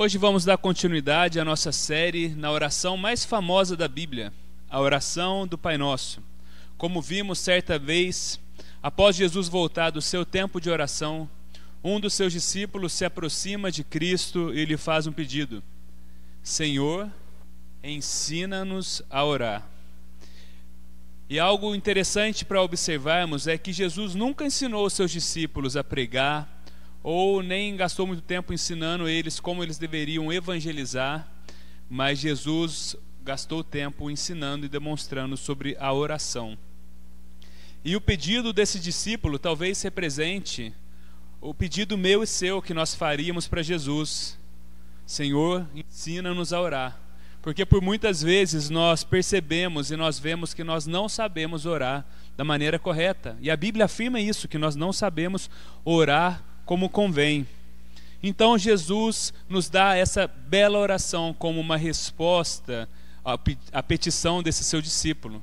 Hoje vamos dar continuidade à nossa série na oração mais famosa da Bíblia, a oração do Pai Nosso. Como vimos certa vez, após Jesus voltar do seu tempo de oração, um dos seus discípulos se aproxima de Cristo e lhe faz um pedido: Senhor, ensina-nos a orar. E algo interessante para observarmos é que Jesus nunca ensinou os seus discípulos a pregar, ou nem gastou muito tempo ensinando eles como eles deveriam evangelizar, mas Jesus gastou tempo ensinando e demonstrando sobre a oração. E o pedido desse discípulo talvez represente o pedido meu e seu que nós faríamos para Jesus: Senhor, ensina-nos a orar. Porque por muitas vezes nós percebemos e nós vemos que nós não sabemos orar da maneira correta. E a Bíblia afirma isso, que nós não sabemos orar como convém. Então Jesus nos dá essa bela oração como uma resposta à petição desse seu discípulo.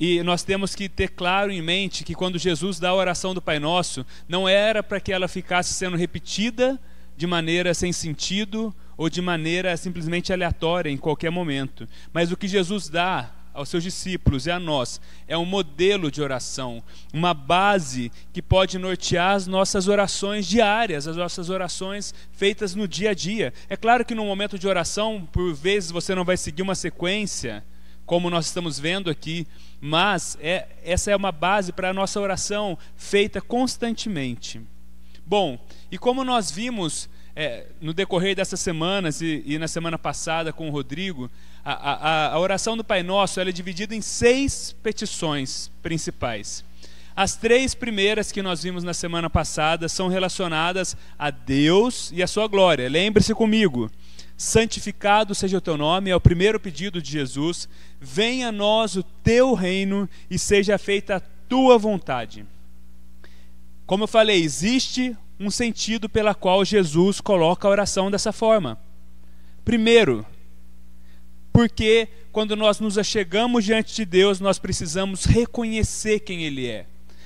E nós temos que ter claro em mente que quando Jesus dá a oração do Pai Nosso, não era para que ela ficasse sendo repetida de maneira sem sentido ou de maneira simplesmente aleatória em qualquer momento. Mas o que Jesus dá aos seus discípulos e a nós é um modelo de oração, uma base que pode nortear as nossas orações diárias, as nossas orações feitas no dia a dia. É claro que no momento de oração, por vezes você não vai seguir uma sequência, como nós estamos vendo aqui, mas é, essa é uma base para a nossa oração feita constantemente. Bom, e como nós vimos é, no decorrer dessas semanas e, e, na semana passada com o Rodrigo, a, a, a oração do Pai Nosso é dividida em seis petições principais. As três primeiras que nós vimos na semana passada são relacionadas a Deus e a sua glória. Lembre-se comigo. Santificado seja o teu nome, é o primeiro pedido de Jesus. Venha a nós o teu reino e seja feita a tua vontade. Como eu falei, existe um sentido pela qual Jesus coloca a oração dessa forma. Primeiro, porque quando nós nos achegamos diante de Deus, nós precisamos reconhecer quem Ele é.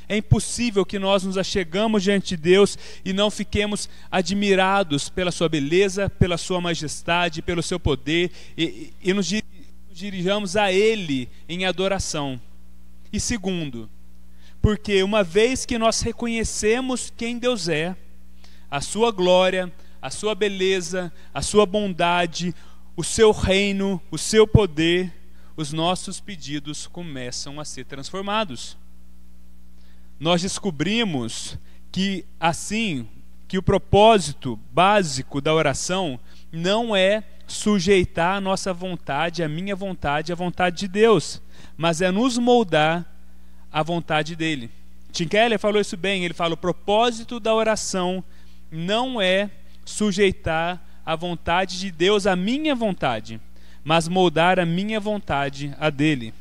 É impossível que nós nos achegamos diante de Deus e não fiquemos admirados pela Sua beleza, pela Sua majestade, pelo Seu poder e, e nos dirijamos a Ele em adoração. E segundo, porque uma vez que nós reconhecemos quem Deus é, a sua glória, a sua beleza, a sua bondade, o seu reino, o seu poder, os nossos pedidos começam a ser transformados. Nós descobrimos que assim, que o propósito básico da oração não é sujeitar a nossa vontade, a minha vontade, a vontade de Deus, mas é nos moldar a vontade dele. Tim Keller falou isso bem, ele fala: o propósito da oração não é sujeitar a vontade de Deus à minha vontade, mas moldar a minha vontade a dele.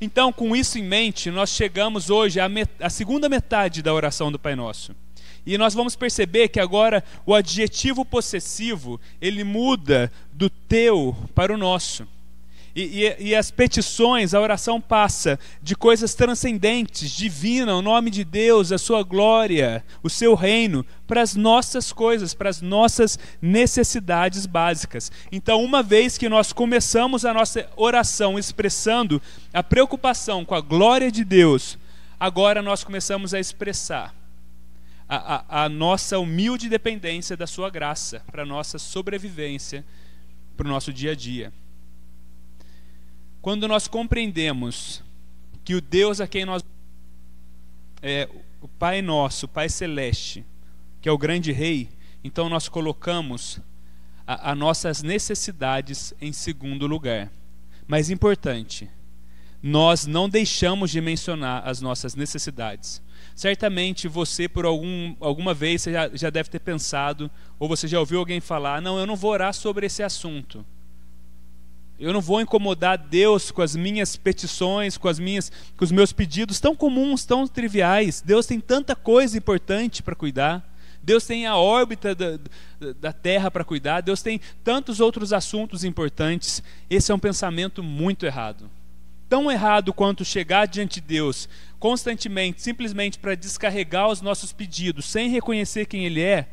Então, com isso em mente, nós chegamos hoje à, met à segunda metade da oração do Pai Nosso. E nós vamos perceber que agora o adjetivo possessivo, ele muda do teu para o nosso. E, e, e, as petições, a oração passa de coisas transcendentes, divina, o nome de Deus, a sua glória, o seu reino, para as nossas coisas, para as nossas necessidades básicas. Então, uma vez que nós começamos a nossa oração expressando a preocupação com a glória de Deus, agora nós começamos a expressar a, a, a nossa humilde dependência da sua graça, para nossa sobrevivência, para o nosso dia a dia. Quando nós compreendemos que o Deus a quem nós é o Pai nosso, o Pai celeste, que é o grande rei, então nós colocamos as nossas necessidades em segundo lugar. Mas importante, nós não deixamos de mencionar as nossas necessidades. Certamente você, por algum, alguma vez, já, já deve ter pensado, ou você já ouviu alguém falar: não, eu não vou orar sobre esse assunto. Eu não vou incomodar Deus com as minhas petições, com as minhas, com os meus pedidos tão comuns, tão triviais. Deus tem tanta coisa importante para cuidar. Deus tem a órbita da, da Terra para cuidar. Deus tem tantos outros assuntos importantes. Esse é um pensamento muito errado. Tão errado quanto chegar diante de Deus constantemente, simplesmente para descarregar os nossos pedidos, sem reconhecer quem Ele é,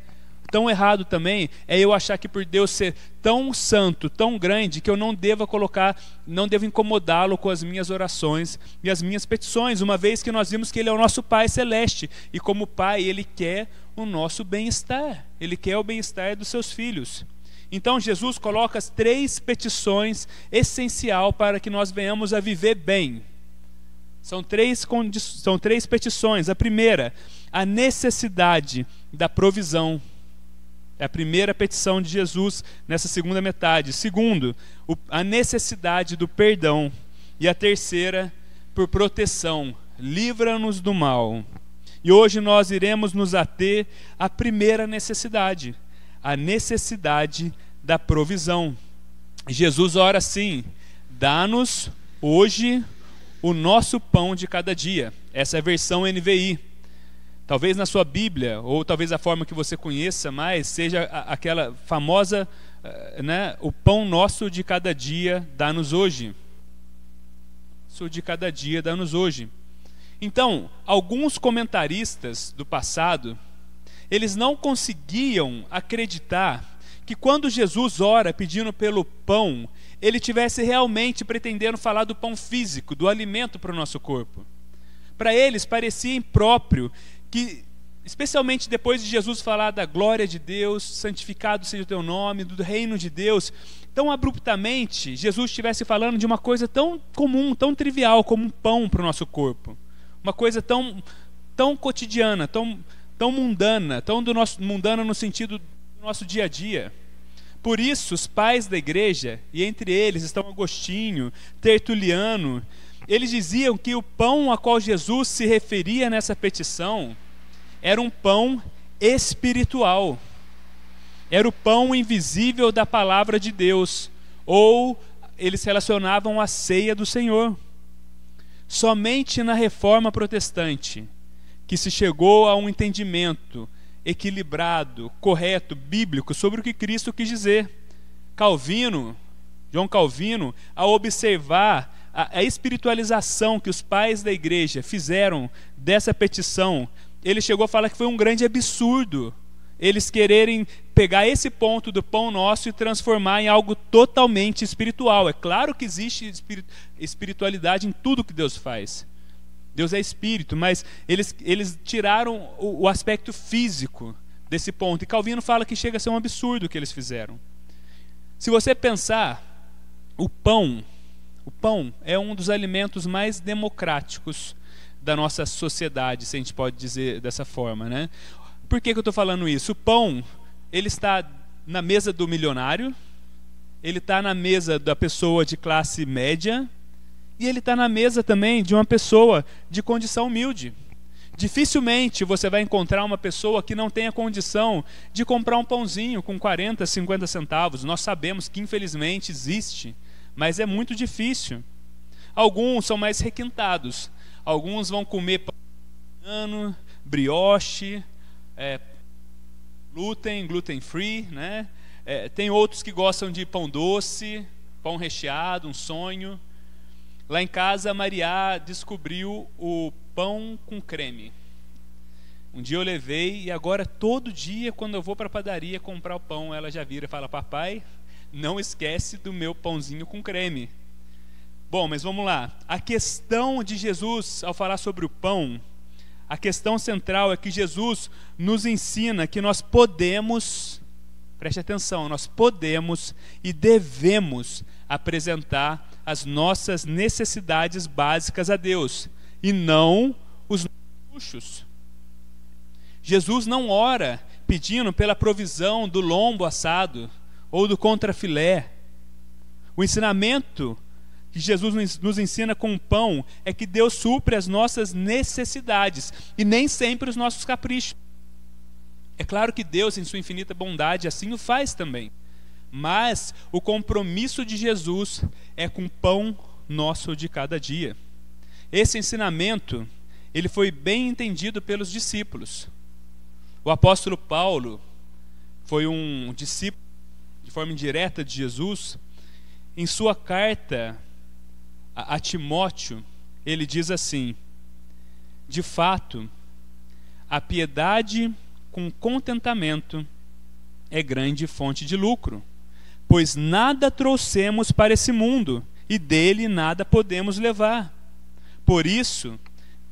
tão errado também é eu achar que por Deus ser tão santo, tão grande, que eu não deva colocar, não devo incomodá-lo com as minhas orações e as minhas petições, uma vez que nós vimos que Ele é o nosso Pai celeste e, como Pai, Ele quer o nosso bem-estar, Ele quer o bem-estar dos seus filhos. Então Jesus coloca as três petições essencial para que nós venhamos a viver bem. São três, são três petições. A primeira, a necessidade da provisão. É a primeira petição de Jesus nessa segunda metade. Segundo, a necessidade do perdão. E a terceira, por proteção. Livra-nos do mal. E hoje nós iremos nos ater à primeira necessidade, a necessidade da provisão. Jesus ora assim: dá-nos hoje o nosso pão de cada dia. Essa é a versão NVI. Talvez na sua Bíblia, ou talvez a forma que você conheça mais, seja aquela famosa, eh, né, o pão nosso de cada dia, dá-nos hoje. Isso de cada dia, dá-nos hoje. Então, alguns comentaristas do passado, eles não conseguiam acreditar que quando Jesus ora pedindo pelo pão, ele tivesse realmente pretendendo falar do pão físico, do alimento para o nosso corpo. Para eles parecia impróprio que, especialmente depois de Jesus falar da glória de Deus, santificado seja o teu nome, do reino de Deus, tão abruptamente Jesus estivesse falando de uma coisa tão comum, tão trivial como um pão para o nosso corpo. Uma coisa tão, tão cotidiana, tão, tão mundana, tão do nosso, mundana no sentido do nosso dia a dia. Por isso, os pais da igreja, e entre eles estão Agostinho, Tertuliano, eles diziam que o pão a qual Jesus se referia nessa petição era um pão espiritual. Era o pão invisível da palavra de Deus, ou eles relacionavam a ceia do Senhor. Somente na reforma protestante que se chegou a um entendimento equilibrado, correto, bíblico sobre o que Cristo quis dizer. Calvino, João Calvino, ao observar a, a espiritualização que os pais da igreja fizeram dessa petição, ele chegou a falar que foi um grande absurdo eles quererem pegar esse ponto do pão nosso e transformar em algo totalmente espiritual. É claro que existe espiritualidade em tudo que Deus faz. Deus é espírito, mas eles, eles tiraram o, o aspecto físico desse ponto. E Calvino fala que chega a ser um absurdo o que eles fizeram. Se você pensar, o pão o pão é um dos alimentos mais democráticos da nossa sociedade, se a gente pode dizer dessa forma, né? Por que, que eu estou falando isso? O pão, ele está na mesa do milionário, ele está na mesa da pessoa de classe média e ele está na mesa também de uma pessoa de condição humilde. Dificilmente você vai encontrar uma pessoa que não tenha condição de comprar um pãozinho com 40, 50 centavos. Nós sabemos que infelizmente existe mas é muito difícil. Alguns são mais requintados. Alguns vão comer pão, brioche, é, glúten, gluten free, né? É, tem outros que gostam de pão doce, pão recheado, um sonho. Lá em casa, a Maria descobriu o pão com creme. Um dia eu levei e agora todo dia quando eu vou para a padaria comprar o pão, ela já vira e fala: "Papai, não esquece do meu pãozinho com creme. Bom, mas vamos lá. A questão de Jesus ao falar sobre o pão, a questão central é que Jesus nos ensina que nós podemos, preste atenção, nós podemos e devemos apresentar as nossas necessidades básicas a Deus e não os luxos. Jesus não ora pedindo pela provisão do lombo assado ou do contrafilé. O ensinamento que Jesus nos ensina com o pão é que Deus supre as nossas necessidades e nem sempre os nossos caprichos. É claro que Deus, em sua infinita bondade, assim o faz também. Mas o compromisso de Jesus é com o pão nosso de cada dia. Esse ensinamento, ele foi bem entendido pelos discípulos. O apóstolo Paulo foi um discípulo de forma indireta de Jesus, em sua carta a, a Timóteo, ele diz assim: De fato, a piedade com contentamento é grande fonte de lucro. Pois nada trouxemos para esse mundo, e dele nada podemos levar. Por isso,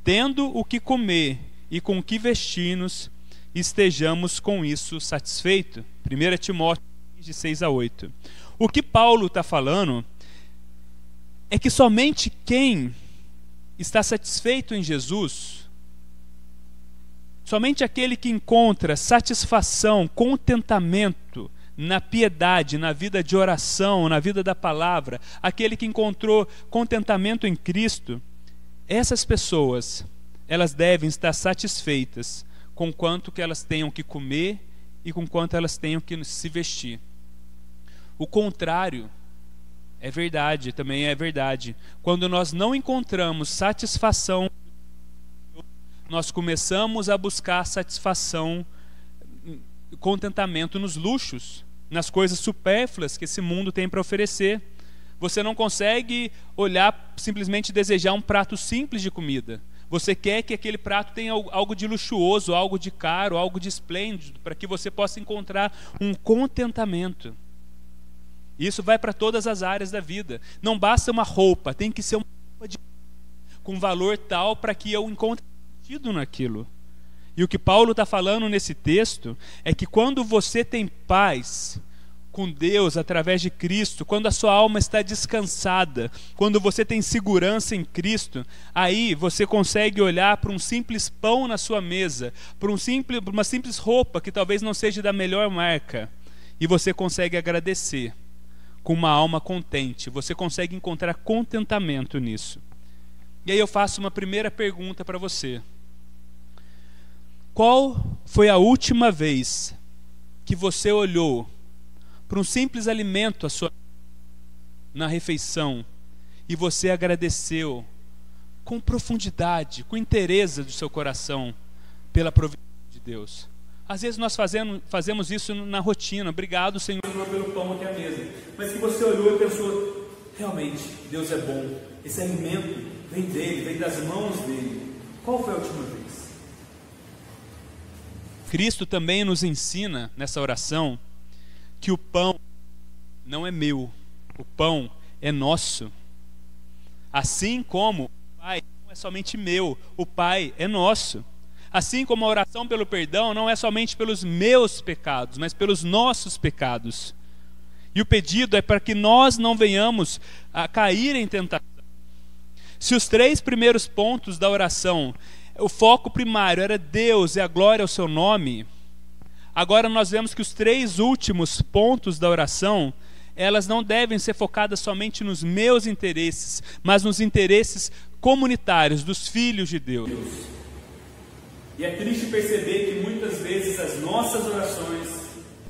tendo o que comer e com o que vestir-nos, estejamos com isso satisfeitos. 1 Timóteo de 6 a 8. O que Paulo está falando é que somente quem está satisfeito em Jesus, somente aquele que encontra satisfação, contentamento na piedade, na vida de oração, na vida da palavra, aquele que encontrou contentamento em Cristo, essas pessoas, elas devem estar satisfeitas com quanto que elas tenham que comer e com quanto elas tenham que se vestir. O contrário é verdade, também é verdade. Quando nós não encontramos satisfação, nós começamos a buscar satisfação, contentamento nos luxos, nas coisas supérfluas que esse mundo tem para oferecer. Você não consegue olhar simplesmente desejar um prato simples de comida. Você quer que aquele prato tenha algo de luxuoso, algo de caro, algo de esplêndido, para que você possa encontrar um contentamento. Isso vai para todas as áreas da vida. Não basta uma roupa, tem que ser uma roupa de... com valor tal para que eu encontre sentido naquilo. E o que Paulo está falando nesse texto é que quando você tem paz com Deus através de Cristo, quando a sua alma está descansada, quando você tem segurança em Cristo, aí você consegue olhar para um simples pão na sua mesa, para um simples, uma simples roupa que talvez não seja da melhor marca, e você consegue agradecer com uma alma contente. Você consegue encontrar contentamento nisso. E aí eu faço uma primeira pergunta para você. Qual foi a última vez que você olhou para um simples alimento a sua na refeição e você agradeceu com profundidade, com interesse do seu coração pela providência de Deus? Às vezes nós fazemos, fazemos isso na rotina. Obrigado, Senhor, pelo pão aqui à mesa. Mas que você olhou e pensou, realmente, Deus é bom. Esse alimento vem dele, vem das mãos dele. Qual foi a última vez? Cristo também nos ensina nessa oração que o pão não é meu, o pão é nosso. Assim como o Pai não é somente meu, o Pai é nosso. Assim como a oração pelo perdão não é somente pelos meus pecados, mas pelos nossos pecados. E o pedido é para que nós não venhamos a cair em tentação. Se os três primeiros pontos da oração, o foco primário era Deus e a glória ao seu nome, agora nós vemos que os três últimos pontos da oração, elas não devem ser focadas somente nos meus interesses, mas nos interesses comunitários dos filhos de Deus. E é triste perceber que muitas vezes as nossas orações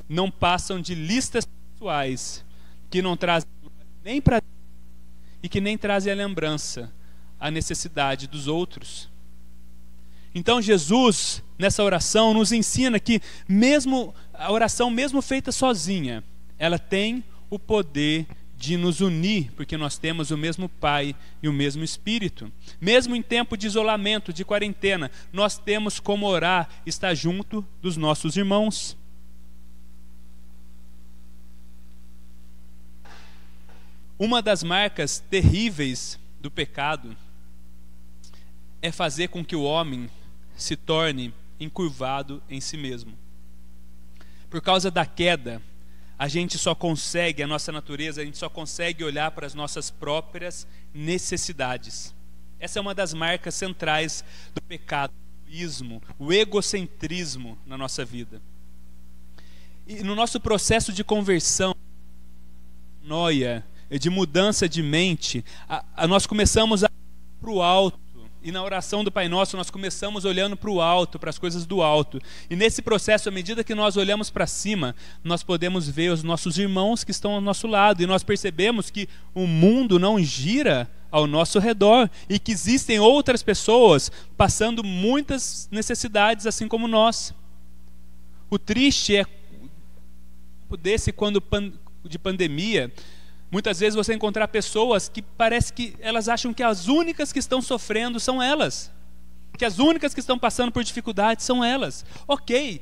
não passam de listas pessoais que não trazem nem para e que nem trazem a lembrança, a necessidade dos outros. Então Jesus, nessa oração, nos ensina que mesmo a oração, mesmo feita sozinha, ela tem o poder de nos unir, porque nós temos o mesmo Pai e o mesmo Espírito. Mesmo em tempo de isolamento, de quarentena, nós temos como orar, estar junto dos nossos irmãos. Uma das marcas terríveis do pecado é fazer com que o homem se torne encurvado em si mesmo. Por causa da queda, a gente só consegue, a nossa natureza, a gente só consegue olhar para as nossas próprias necessidades. Essa é uma das marcas centrais do pecado, o egoísmo, o egocentrismo na nossa vida. E no nosso processo de conversão, noia, de mudança de mente, a, a nós começamos a para o alto e na oração do Pai Nosso, nós começamos olhando para o alto, para as coisas do alto. E nesse processo, à medida que nós olhamos para cima, nós podemos ver os nossos irmãos que estão ao nosso lado. E nós percebemos que o mundo não gira ao nosso redor e que existem outras pessoas passando muitas necessidades, assim como nós. O triste é desse quando de pandemia Muitas vezes você encontrar pessoas que parece que elas acham que as únicas que estão sofrendo são elas. Que as únicas que estão passando por dificuldades são elas. Ok,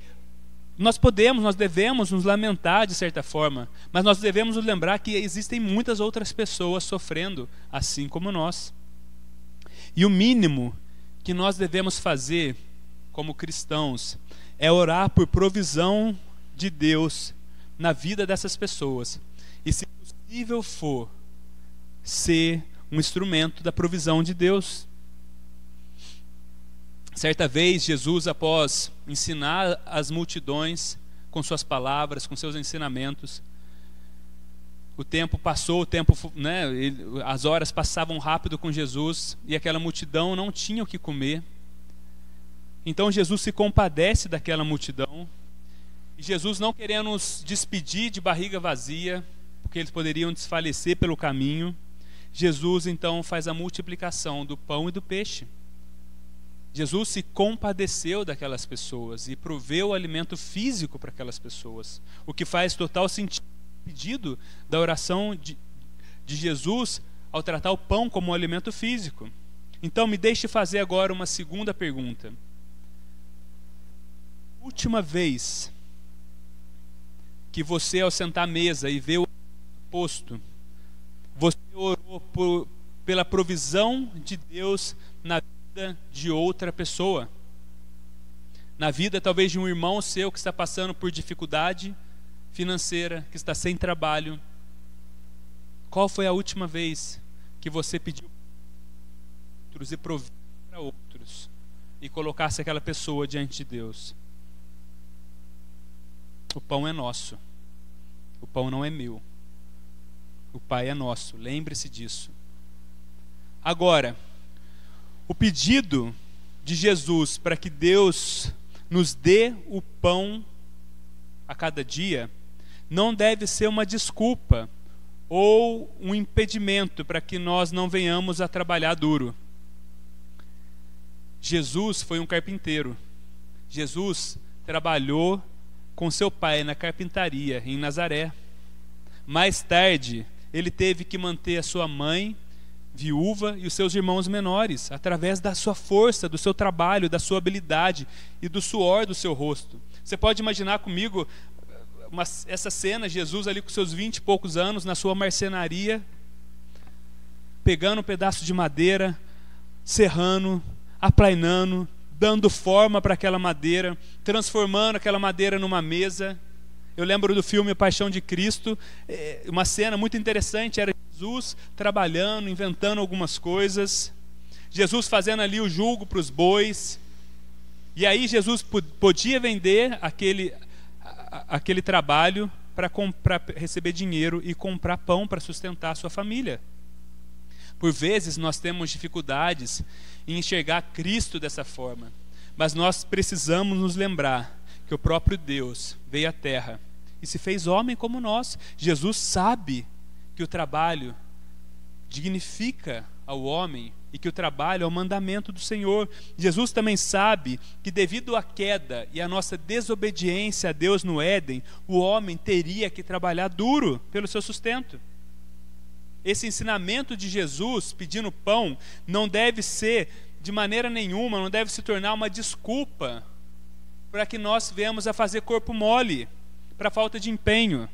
nós podemos, nós devemos nos lamentar de certa forma, mas nós devemos nos lembrar que existem muitas outras pessoas sofrendo assim como nós. E o mínimo que nós devemos fazer como cristãos é orar por provisão de Deus na vida dessas pessoas. E se possível for, ser um instrumento da provisão de Deus. Certa vez, Jesus, após ensinar as multidões com suas palavras, com seus ensinamentos, o tempo passou, o tempo, né, as horas passavam rápido com Jesus e aquela multidão não tinha o que comer. Então Jesus se compadece daquela multidão e Jesus não querendo nos despedir de barriga vazia, porque eles poderiam desfalecer pelo caminho, Jesus então faz a multiplicação do pão e do peixe. Jesus se compadeceu daquelas pessoas e proveu alimento físico para aquelas pessoas, o que faz total sentido da oração de, de Jesus ao tratar o pão como um alimento físico. Então, me deixe fazer agora uma segunda pergunta. Última vez que você, ao sentar à mesa e ver o posto, você orou por, pela provisão de Deus na vida de outra pessoa. Na vida, talvez, de um irmão seu que está passando por dificuldade financeira, que está sem trabalho. Qual foi a última vez que você pediu outros e proviu para outros e colocasse aquela pessoa diante de Deus? O pão é nosso, o pão não é meu. O Pai é nosso, lembre-se disso. Agora, o pedido de Jesus para que Deus nos dê o pão a cada dia não deve ser uma desculpa ou um impedimento para que nós não venhamos a trabalhar duro. Jesus foi um carpinteiro. Jesus trabalhou com seu pai na carpintaria em Nazaré. Mais tarde, ele teve que manter a sua mãe viúva e os seus irmãos menores, através da sua força, do seu trabalho, da sua habilidade e do suor do seu rosto. Você pode imaginar comigo uma, essa cena, Jesus ali com seus vinte e poucos anos, na sua marcenaria, pegando um pedaço de madeira, serrando, aplainando, dando forma para aquela madeira, transformando aquela madeira numa mesa, eu lembro do filme Paixão de Cristo, é, uma cena muito interessante era Jesus trabalhando, inventando algumas coisas, Jesus fazendo ali o julgo para os bois. E aí Jesus podia vender aquele, aquele trabalho para receber dinheiro e comprar pão para sustentar a sua família. Por vezes nós temos dificuldades em enxergar Cristo dessa forma, mas nós precisamos nos lembrar que o próprio Deus veio à terra e se fez homem como nós. Jesus sabe que o trabalho dignifica ao homem e que o trabalho é o mandamento do Senhor. Jesus também sabe que, devido à queda e à nossa desobediência a Deus no Éden, o homem teria que trabalhar duro pelo seu sustento. Esse ensinamento de Jesus pedindo pão não deve ser, de maneira nenhuma, não deve se tornar uma desculpa para que nós venhamos a fazer corpo mole para falta de empenho.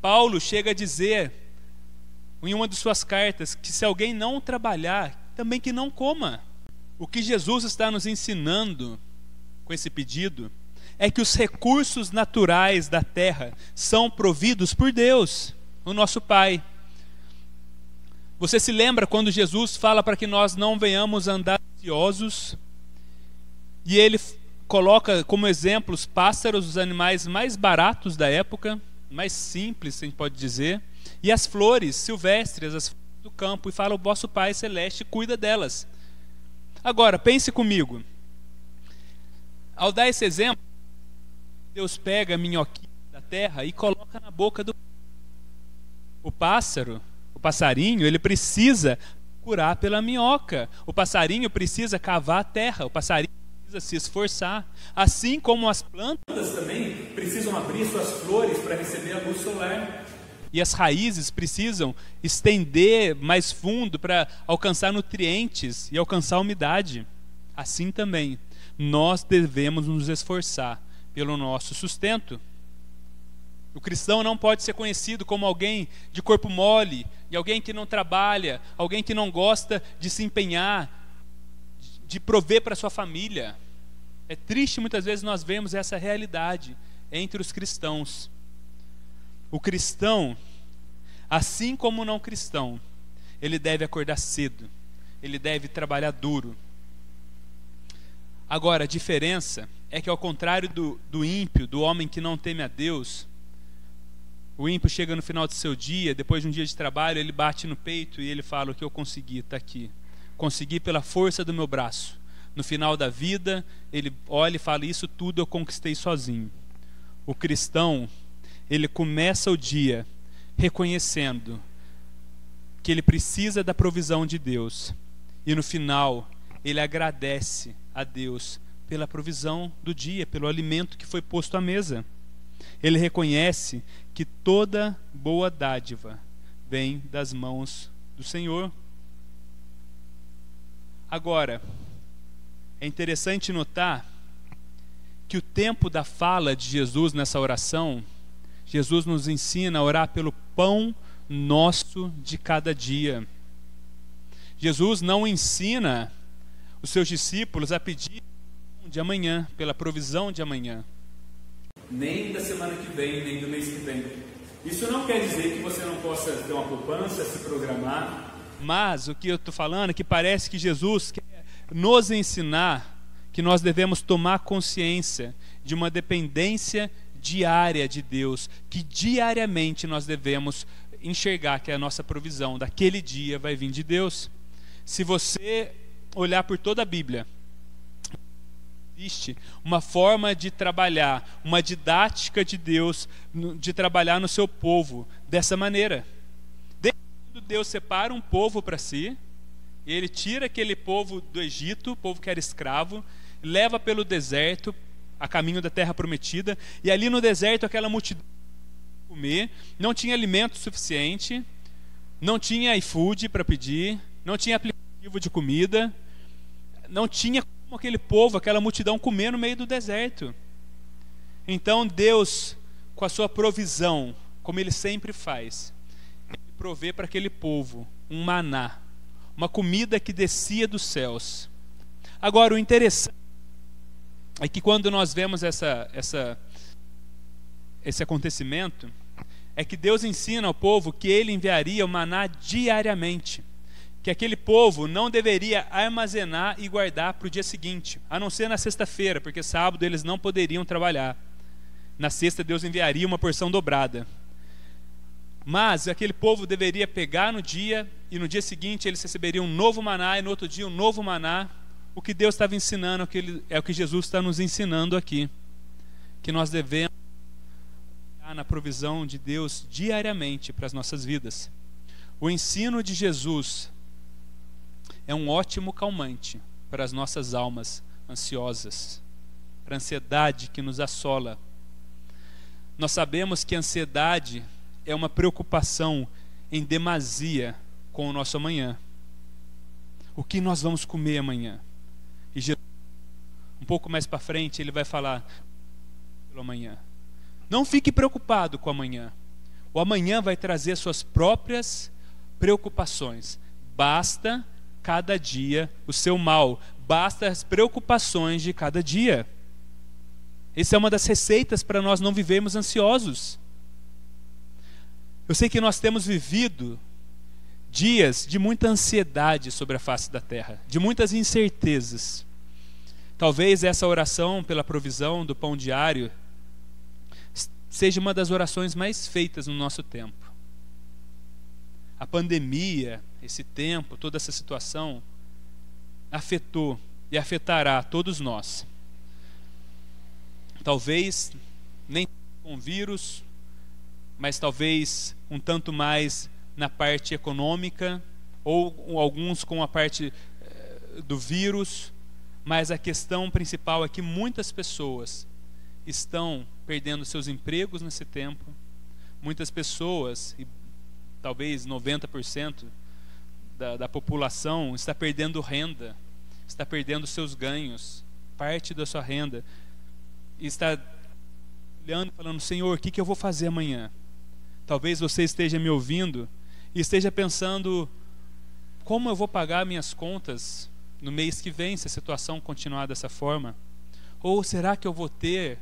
Paulo chega a dizer em uma de suas cartas que se alguém não trabalhar, também que não coma. O que Jesus está nos ensinando com esse pedido é que os recursos naturais da terra são providos por Deus, o nosso Pai. Você se lembra quando Jesus fala para que nós não venhamos andar ansiosos? E ele coloca como exemplo os pássaros, os animais mais baratos da época, mais simples, a gente pode dizer, e as flores silvestres, as flores do campo, e fala: O vosso Pai Celeste cuida delas. Agora, pense comigo. Ao dar esse exemplo, Deus pega a minhoquinha da terra e coloca na boca do. O pássaro, o passarinho, ele precisa curar pela minhoca. O passarinho precisa cavar a terra. O passarinho precisa se esforçar. Assim como as plantas também precisam abrir suas flores para receber a luz solar. E as raízes precisam estender mais fundo para alcançar nutrientes e alcançar umidade. Assim também, nós devemos nos esforçar pelo nosso sustento. O cristão não pode ser conhecido como alguém de corpo mole, de alguém que não trabalha, alguém que não gosta de se empenhar, de prover para sua família. É triste muitas vezes nós vemos essa realidade entre os cristãos. O cristão, assim como o não cristão, ele deve acordar cedo, ele deve trabalhar duro. Agora, a diferença é que, ao contrário do, do ímpio, do homem que não teme a Deus, o ímpio chega no final do seu dia, depois de um dia de trabalho, ele bate no peito e ele fala: O que eu consegui está aqui. Consegui pela força do meu braço. No final da vida, ele olha e fala: Isso tudo eu conquistei sozinho. O cristão, ele começa o dia reconhecendo que ele precisa da provisão de Deus. E no final, ele agradece a Deus pela provisão do dia, pelo alimento que foi posto à mesa. Ele reconhece que toda boa dádiva vem das mãos do Senhor. Agora, é interessante notar que o tempo da fala de Jesus nessa oração, Jesus nos ensina a orar pelo pão nosso de cada dia. Jesus não ensina os seus discípulos a pedir de amanhã, pela provisão de amanhã nem da semana que vem, nem do mês que vem. Isso não quer dizer que você não possa ter uma poupança, se programar. Mas o que eu estou falando é que parece que Jesus quer nos ensinar que nós devemos tomar consciência de uma dependência diária de Deus, que diariamente nós devemos enxergar que a nossa provisão daquele dia vai vir de Deus. Se você olhar por toda a Bíblia, existe uma forma de trabalhar, uma didática de Deus de trabalhar no seu povo dessa maneira. Deus separa um povo para si, ele tira aquele povo do Egito, povo que era escravo, leva pelo deserto, a caminho da terra prometida, e ali no deserto aquela multidão comer, não tinha alimento suficiente, não tinha iFood para pedir, não tinha aplicativo de comida, não tinha como aquele povo, aquela multidão comer no meio do deserto. Então Deus, com a sua provisão, como Ele sempre faz, Provê para aquele povo um maná, uma comida que descia dos céus. Agora, o interessante é que quando nós vemos essa, essa, esse acontecimento, é que Deus ensina ao povo que Ele enviaria o maná diariamente que aquele povo não deveria armazenar e guardar para o dia seguinte, a não ser na sexta-feira, porque sábado eles não poderiam trabalhar. Na sexta, Deus enviaria uma porção dobrada. Mas aquele povo deveria pegar no dia, e no dia seguinte eles receberiam um novo maná, e no outro dia um novo maná. O que Deus estava ensinando é o que Jesus está nos ensinando aqui. Que nós devemos na provisão de Deus diariamente para as nossas vidas. O ensino de Jesus é um ótimo calmante para as nossas almas ansiosas, para a ansiedade que nos assola. Nós sabemos que a ansiedade é uma preocupação em demasia com o nosso amanhã. O que nós vamos comer amanhã? E Jesus, um pouco mais para frente, ele vai falar pelo amanhã. Não fique preocupado com o amanhã. O amanhã vai trazer suas próprias preocupações. Basta cada dia o seu mal, basta as preocupações de cada dia. Essa é uma das receitas para nós não vivermos ansiosos. Eu sei que nós temos vivido dias de muita ansiedade sobre a face da terra, de muitas incertezas. Talvez essa oração pela provisão do pão diário seja uma das orações mais feitas no nosso tempo. A pandemia, esse tempo, toda essa situação afetou e afetará todos nós. Talvez nem com vírus, mas talvez um tanto mais na parte econômica, ou alguns com a parte eh, do vírus, mas a questão principal é que muitas pessoas estão perdendo seus empregos nesse tempo, muitas pessoas, e talvez 90% da, da população está perdendo renda, está perdendo seus ganhos, parte da sua renda, está olhando, falando: Senhor, o que, que eu vou fazer amanhã? Talvez você esteja me ouvindo e esteja pensando: como eu vou pagar minhas contas no mês que vem se a situação continuar dessa forma? Ou será que eu vou ter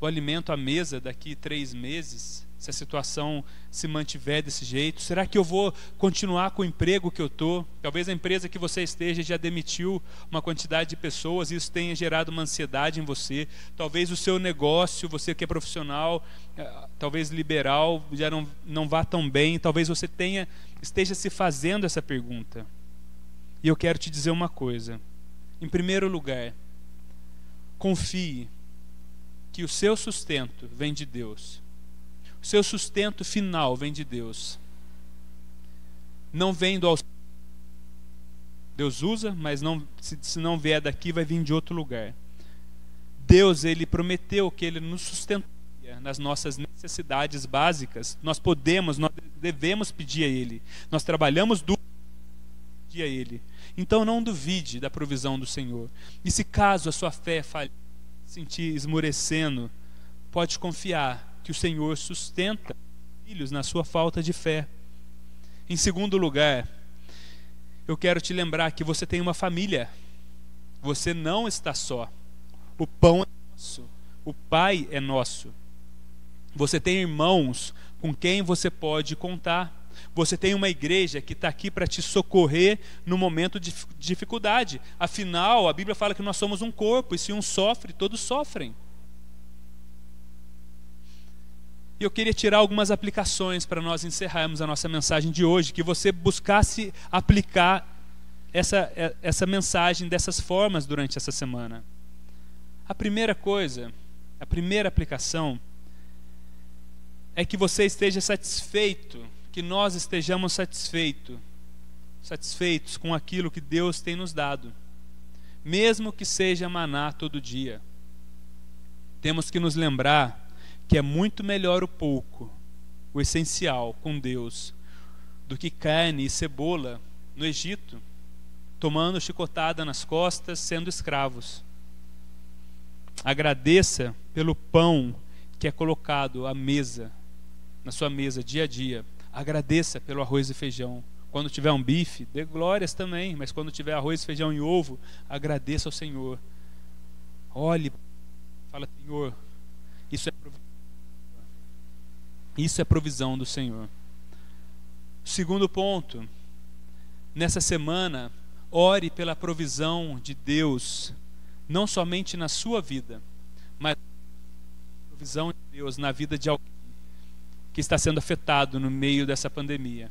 o alimento à mesa daqui três meses? se a situação se mantiver desse jeito? Será que eu vou continuar com o emprego que eu estou? Talvez a empresa que você esteja já demitiu uma quantidade de pessoas e isso tenha gerado uma ansiedade em você. Talvez o seu negócio, você que é profissional, eh, talvez liberal, já não, não vá tão bem. Talvez você tenha esteja se fazendo essa pergunta. E eu quero te dizer uma coisa. Em primeiro lugar, confie que o seu sustento vem de Deus o seu sustento final vem de Deus. Não vem do auxílio. Deus usa, mas não, se, se não vier daqui, vai vir de outro lugar. Deus, ele prometeu que ele nos sustentaria nas nossas necessidades básicas. Nós podemos, nós devemos pedir a ele. Nós trabalhamos duro a ele. Então não duvide da provisão do Senhor. E se caso a sua fé falhe, sentir esmorecendo, pode confiar que o Senhor sustenta filhos na sua falta de fé. Em segundo lugar, eu quero te lembrar que você tem uma família. Você não está só. O pão é nosso. O Pai é nosso. Você tem irmãos com quem você pode contar. Você tem uma igreja que está aqui para te socorrer no momento de dificuldade. Afinal, a Bíblia fala que nós somos um corpo, e se um sofre, todos sofrem. E eu queria tirar algumas aplicações para nós encerrarmos a nossa mensagem de hoje, que você buscasse aplicar essa, é, essa mensagem dessas formas durante essa semana. A primeira coisa, a primeira aplicação, é que você esteja satisfeito, que nós estejamos satisfeito, satisfeitos com aquilo que Deus tem nos dado, mesmo que seja maná todo dia. Temos que nos lembrar que é muito melhor o pouco, o essencial com Deus, do que carne e cebola no Egito, tomando chicotada nas costas, sendo escravos. Agradeça pelo pão que é colocado à mesa, na sua mesa dia a dia. Agradeça pelo arroz e feijão. Quando tiver um bife, dê glórias também, mas quando tiver arroz, feijão e ovo, agradeça ao Senhor. Olhe, fala, Senhor, isso é isso é provisão do Senhor. Segundo ponto, nessa semana, ore pela provisão de Deus, não somente na sua vida, mas provisão de Deus na vida de alguém que está sendo afetado no meio dessa pandemia.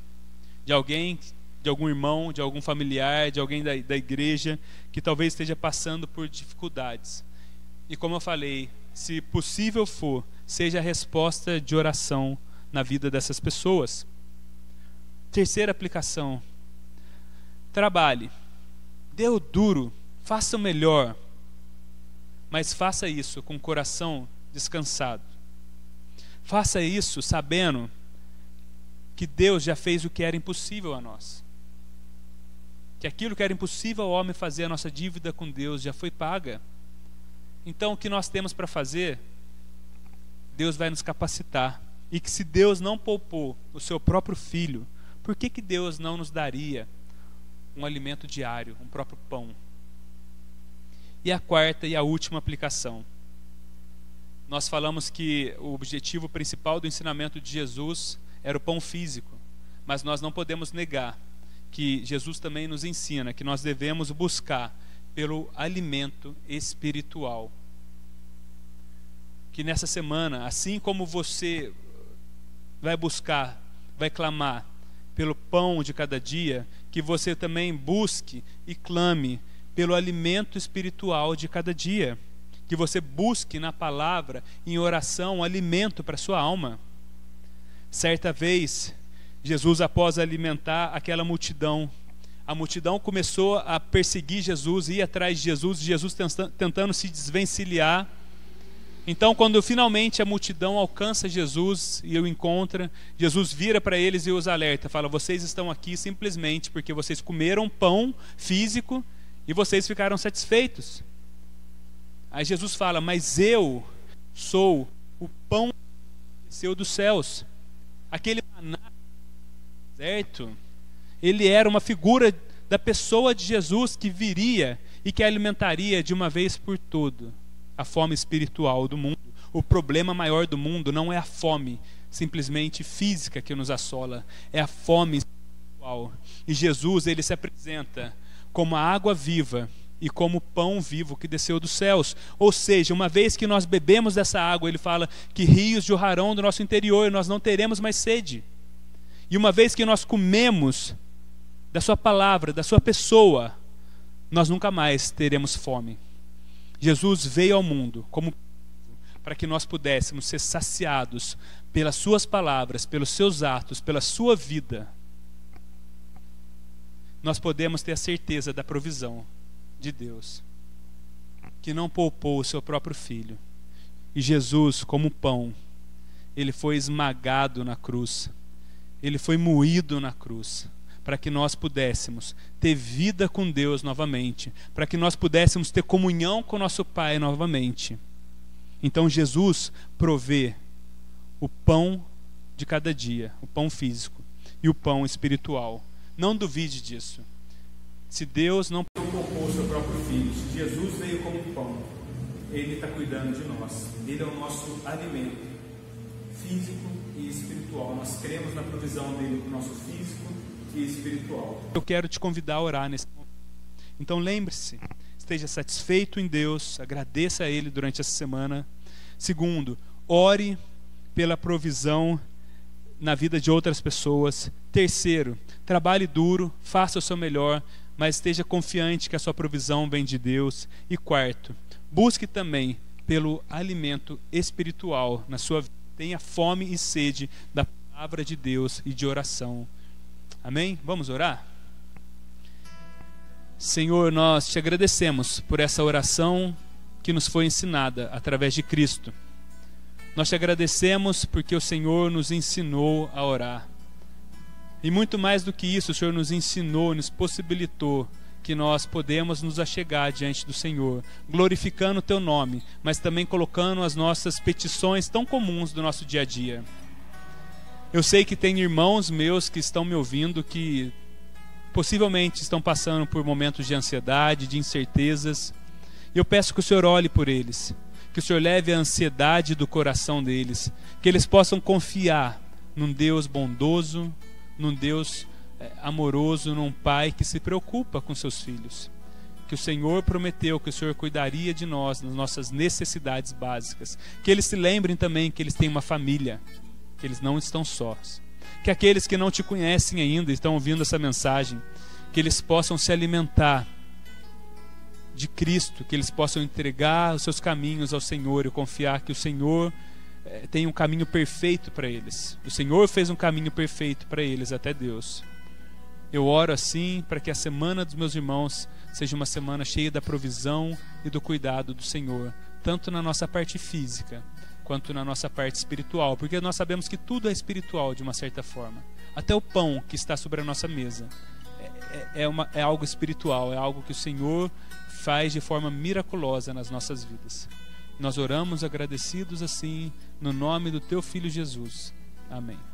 De alguém, de algum irmão, de algum familiar, de alguém da, da igreja que talvez esteja passando por dificuldades. E como eu falei, se possível for, seja a resposta de oração na vida dessas pessoas. Terceira aplicação: trabalhe, dê o duro, faça o melhor, mas faça isso com o coração descansado. Faça isso sabendo que Deus já fez o que era impossível a nós. Que aquilo que era impossível ao homem fazer, a nossa dívida com Deus já foi paga. Então, o que nós temos para fazer, Deus vai nos capacitar. E que se Deus não poupou o seu próprio filho, por que, que Deus não nos daria um alimento diário, um próprio pão? E a quarta e a última aplicação. Nós falamos que o objetivo principal do ensinamento de Jesus era o pão físico, mas nós não podemos negar que Jesus também nos ensina que nós devemos buscar pelo alimento espiritual. Que nessa semana, assim como você vai buscar, vai clamar pelo pão de cada dia, que você também busque e clame pelo alimento espiritual de cada dia. Que você busque na palavra, em oração, um alimento para sua alma. Certa vez, Jesus, após alimentar aquela multidão, a multidão começou a perseguir Jesus, ir atrás de Jesus, Jesus tentando se desvencilhar. Então, quando finalmente a multidão alcança Jesus e o encontra, Jesus vira para eles e os alerta: fala, vocês estão aqui simplesmente porque vocês comeram pão físico e vocês ficaram satisfeitos. Aí Jesus fala: Mas eu sou o pão desceu dos céus. Aquele maná deserto, ele era uma figura da pessoa de Jesus que viria e que alimentaria de uma vez por todo a fome espiritual do mundo. O problema maior do mundo não é a fome simplesmente física que nos assola, é a fome espiritual. E Jesus, ele se apresenta como a água viva e como pão vivo que desceu dos céus. Ou seja, uma vez que nós bebemos dessa água, ele fala que rios jorrarão do nosso interior e nós não teremos mais sede. E uma vez que nós comemos da sua palavra, da sua pessoa, nós nunca mais teremos fome. Jesus veio ao mundo como para que nós pudéssemos ser saciados pelas suas palavras, pelos seus atos, pela sua vida. Nós podemos ter a certeza da provisão de Deus, que não poupou o seu próprio filho. E Jesus, como pão, ele foi esmagado na cruz, ele foi moído na cruz, para que nós pudéssemos ter vida com Deus novamente, para que nós pudéssemos ter comunhão com nosso Pai novamente. Então Jesus provê o pão de cada dia, o pão físico e o pão espiritual. Não duvide disso. Se Deus não poupou seu próprio filho, se Jesus veio como pão, Ele está cuidando de nós. Ele é o nosso alimento físico e espiritual. Nós cremos na provisão dele para o nosso físico e espiritual. Eu quero te convidar a orar nesse momento. Então lembre-se, esteja satisfeito em Deus, agradeça a Ele durante essa semana. Segundo, ore pela provisão na vida de outras pessoas. Terceiro, trabalhe duro, faça o seu melhor, mas esteja confiante que a sua provisão vem de Deus. E quarto, busque também pelo alimento espiritual na sua vida. Tenha fome e sede da palavra de Deus e de oração. Amém? Vamos orar? Senhor, nós te agradecemos por essa oração que nos foi ensinada através de Cristo. Nós te agradecemos porque o Senhor nos ensinou a orar. E muito mais do que isso, o Senhor nos ensinou, nos possibilitou que nós podemos nos achegar diante do Senhor, glorificando o teu nome, mas também colocando as nossas petições tão comuns do nosso dia a dia. Eu sei que tem irmãos meus que estão me ouvindo que possivelmente estão passando por momentos de ansiedade, de incertezas. E eu peço que o Senhor olhe por eles, que o Senhor leve a ansiedade do coração deles, que eles possam confiar num Deus bondoso, num Deus é, amoroso, num Pai que se preocupa com seus filhos. Que o Senhor prometeu que o Senhor cuidaria de nós, nas nossas necessidades básicas. Que eles se lembrem também que eles têm uma família, que eles não estão sós. Que aqueles que não te conhecem ainda estão ouvindo essa mensagem, que eles possam se alimentar de Cristo, que eles possam entregar os seus caminhos ao Senhor e confiar que o Senhor é, tem um caminho perfeito para eles. O Senhor fez um caminho perfeito para eles até Deus. Eu oro assim para que a semana dos meus irmãos seja uma semana cheia da provisão e do cuidado do Senhor, tanto na nossa parte física quanto na nossa parte espiritual, porque nós sabemos que tudo é espiritual de uma certa forma. Até o pão que está sobre a nossa mesa é, é, uma, é algo espiritual, é algo que o Senhor faz de forma miraculosa nas nossas vidas. Nós oramos agradecidos assim, no nome do teu filho Jesus. Amém.